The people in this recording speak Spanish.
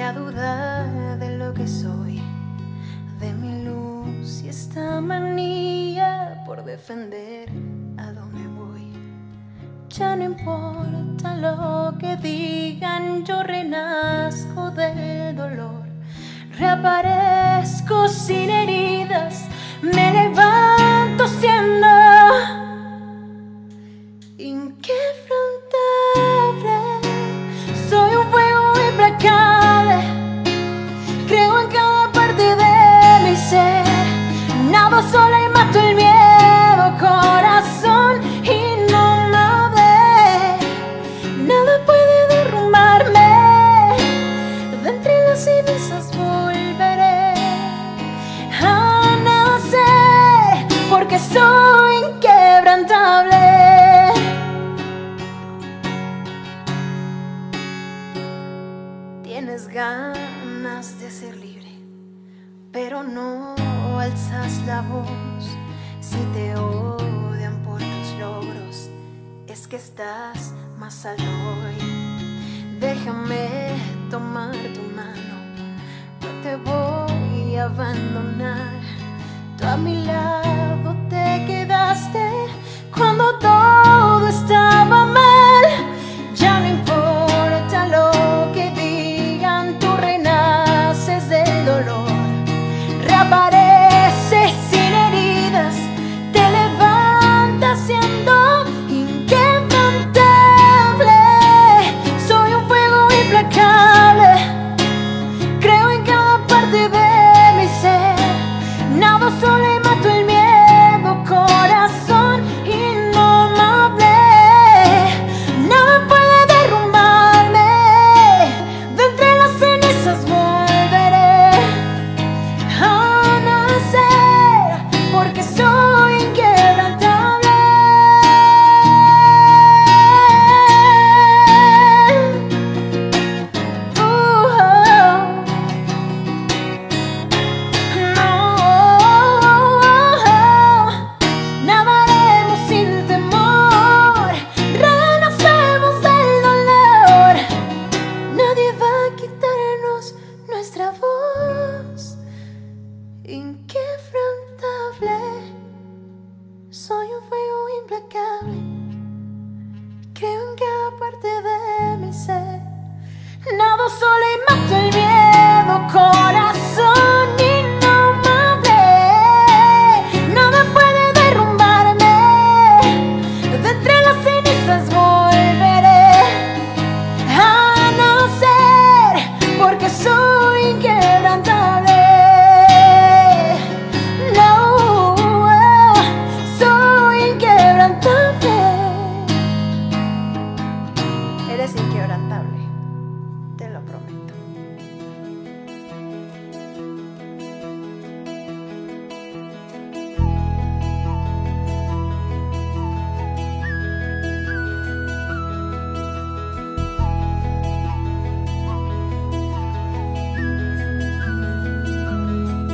a dudar de lo que soy, de mi luz y esta manía por defender a donde voy. Ya no importa lo que digan, yo renazco del dolor, reaparezco sin sola y mato el miedo, corazón, ve. Nada puede derrumbarme, de entre las cenizas volveré a nacer, porque soy inquebrantable. Tienes ganas de ser libre, pero no alzas la voz, si te odian por tus logros, es que estás más alto hoy. Déjame tomar tu mano, no te voy Inquebrantable. No, nadaremos sin temor, Renacemos del dolor. Nadie va a quitarnos nuestra voz.